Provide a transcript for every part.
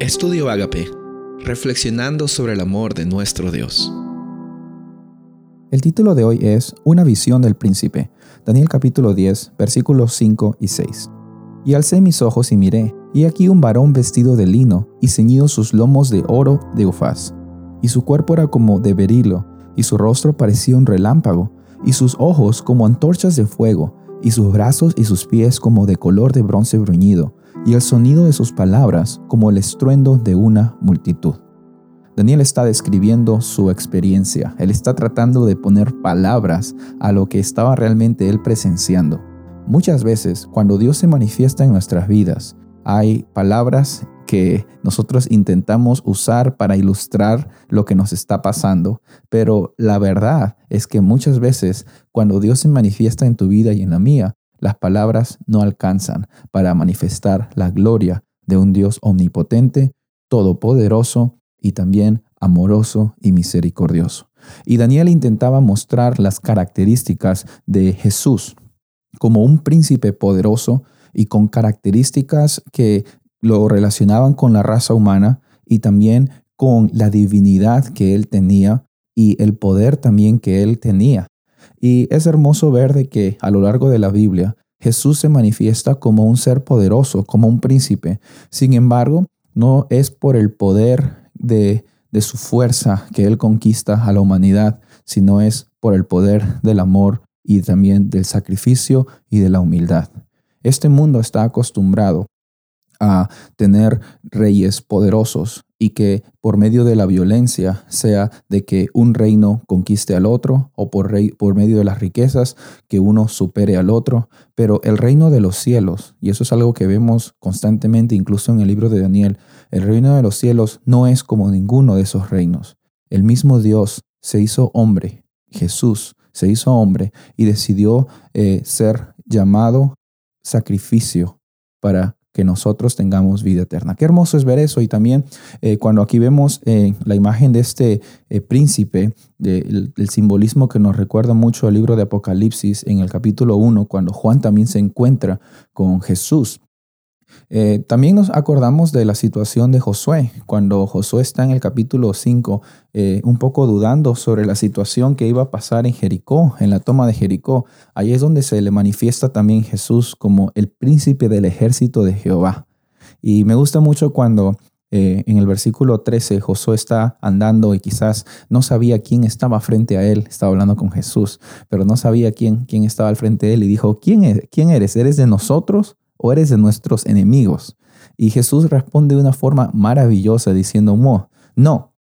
Estudio Agape, reflexionando sobre el amor de nuestro Dios. El título de hoy es Una visión del príncipe. Daniel capítulo 10, versículos 5 y 6. Y alcé mis ojos y miré, y aquí un varón vestido de lino y ceñido sus lomos de oro de Ufaz. Y su cuerpo era como de berilo, y su rostro parecía un relámpago, y sus ojos como antorchas de fuego, y sus brazos y sus pies como de color de bronce bruñido, y el sonido de sus palabras como el estruendo de una multitud. Daniel está describiendo su experiencia, él está tratando de poner palabras a lo que estaba realmente él presenciando. Muchas veces, cuando Dios se manifiesta en nuestras vidas, hay palabras que nosotros intentamos usar para ilustrar lo que nos está pasando, pero la verdad es que muchas veces cuando Dios se manifiesta en tu vida y en la mía, las palabras no alcanzan para manifestar la gloria de un Dios omnipotente, todopoderoso y también amoroso y misericordioso. Y Daniel intentaba mostrar las características de Jesús como un príncipe poderoso y con características que lo relacionaban con la raza humana y también con la divinidad que él tenía y el poder también que él tenía. Y es hermoso ver de que a lo largo de la Biblia Jesús se manifiesta como un ser poderoso, como un príncipe. Sin embargo, no es por el poder de, de su fuerza que él conquista a la humanidad, sino es por el poder del amor y también del sacrificio y de la humildad. Este mundo está acostumbrado a tener reyes poderosos y que por medio de la violencia, sea de que un reino conquiste al otro o por, por medio de las riquezas, que uno supere al otro, pero el reino de los cielos, y eso es algo que vemos constantemente incluso en el libro de Daniel, el reino de los cielos no es como ninguno de esos reinos. El mismo Dios se hizo hombre, Jesús se hizo hombre y decidió eh, ser llamado sacrificio para que nosotros tengamos vida eterna. Qué hermoso es ver eso y también eh, cuando aquí vemos eh, la imagen de este eh, príncipe, el, simbolismo que nos recuerda mucho al libro de Apocalipsis en el capítulo 1, cuando Juan también se encuentra con Jesús. Eh, también nos acordamos de la situación de Josué, cuando Josué está en el capítulo 5, eh, un poco dudando sobre la situación que iba a pasar en Jericó, en la toma de Jericó. Ahí es donde se le manifiesta también Jesús como el príncipe del ejército de Jehová. Y me gusta mucho cuando eh, en el versículo 13 Josué está andando y quizás no sabía quién estaba frente a él, estaba hablando con Jesús, pero no sabía quién, quién estaba al frente de él y dijo, ¿quién, es, quién eres? ¿Eres de nosotros o eres de nuestros enemigos? Y Jesús responde de una forma maravillosa diciendo, no,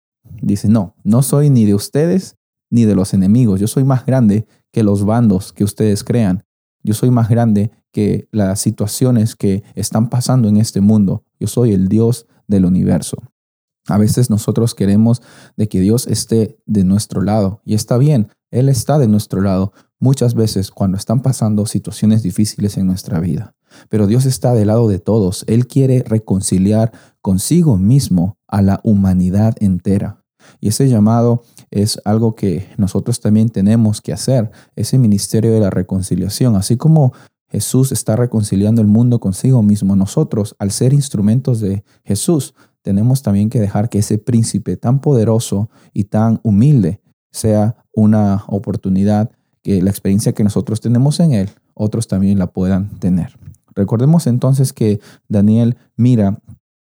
dice, no, no soy ni de ustedes ni de los enemigos, yo soy más grande que los bandos que ustedes crean, yo soy más grande que las situaciones que están pasando en este mundo, yo soy el Dios del universo. A veces nosotros queremos de que Dios esté de nuestro lado y está bien, Él está de nuestro lado muchas veces cuando están pasando situaciones difíciles en nuestra vida. Pero Dios está del lado de todos. Él quiere reconciliar consigo mismo a la humanidad entera. Y ese llamado es algo que nosotros también tenemos que hacer, ese ministerio de la reconciliación. Así como Jesús está reconciliando el mundo consigo mismo, nosotros, al ser instrumentos de Jesús, tenemos también que dejar que ese príncipe tan poderoso y tan humilde sea una oportunidad, que la experiencia que nosotros tenemos en él, otros también la puedan tener. Recordemos entonces que Daniel mira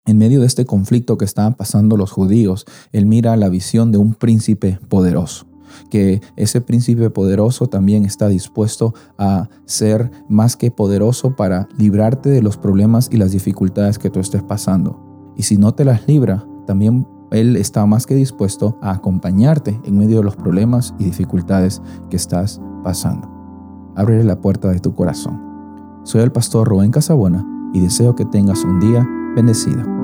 en medio de este conflicto que estaban pasando los judíos, él mira la visión de un príncipe poderoso que ese príncipe poderoso también está dispuesto a ser más que poderoso para librarte de los problemas y las dificultades que tú estés pasando. Y si no te las libra, también Él está más que dispuesto a acompañarte en medio de los problemas y dificultades que estás pasando. Abre la puerta de tu corazón. Soy el pastor Rubén Casabona y deseo que tengas un día bendecido.